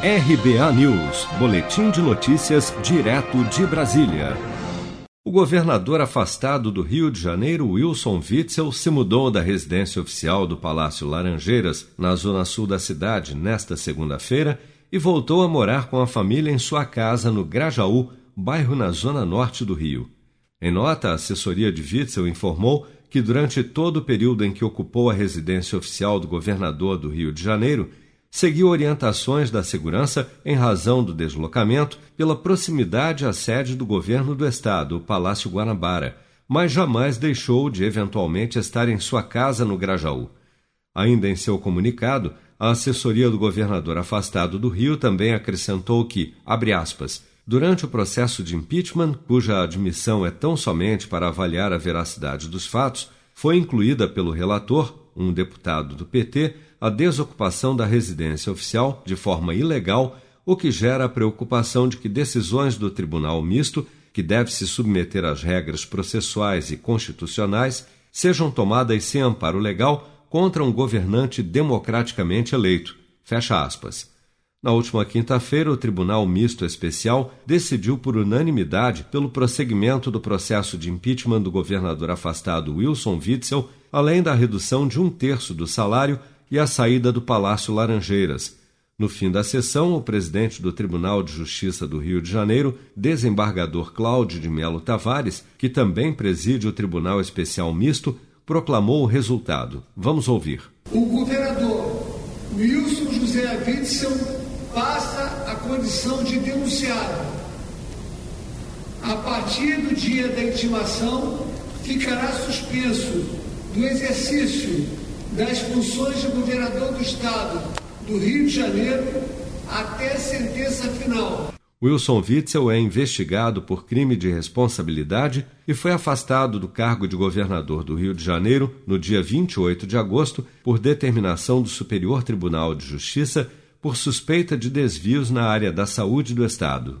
RBA News, Boletim de Notícias, direto de Brasília. O governador afastado do Rio de Janeiro, Wilson Witzel, se mudou da residência oficial do Palácio Laranjeiras, na zona sul da cidade, nesta segunda-feira, e voltou a morar com a família em sua casa no Grajaú, bairro na zona norte do Rio. Em nota, a assessoria de Witzel informou que durante todo o período em que ocupou a residência oficial do governador do Rio de Janeiro, seguiu orientações da segurança em razão do deslocamento pela proximidade à sede do governo do estado, o Palácio Guanabara, mas jamais deixou de eventualmente estar em sua casa no Grajaú. Ainda em seu comunicado, a assessoria do governador afastado do Rio também acrescentou que, abre aspas, durante o processo de impeachment, cuja admissão é tão somente para avaliar a veracidade dos fatos, foi incluída pelo relator, um deputado do PT, a desocupação da residência oficial de forma ilegal, o que gera a preocupação de que decisões do Tribunal Misto, que deve se submeter às regras processuais e constitucionais, sejam tomadas sem amparo legal contra um governante democraticamente eleito. Fecha aspas. Na última quinta-feira, o Tribunal Misto Especial decidiu por unanimidade pelo prosseguimento do processo de impeachment do governador afastado Wilson Witzel, além da redução de um terço do salário e a saída do Palácio Laranjeiras. No fim da sessão, o presidente do Tribunal de Justiça do Rio de Janeiro, desembargador Cláudio de Melo Tavares, que também preside o Tribunal Especial Misto, proclamou o resultado. Vamos ouvir. O governador Wilson José Witzel passa a condição de denunciado. A partir do dia da intimação, ficará suspenso do exercício das funções de governador do Estado do Rio de Janeiro até sentença final. Wilson Witzel é investigado por crime de responsabilidade e foi afastado do cargo de governador do Rio de Janeiro no dia 28 de agosto por determinação do Superior Tribunal de Justiça por suspeita de desvios na área da saúde do Estado.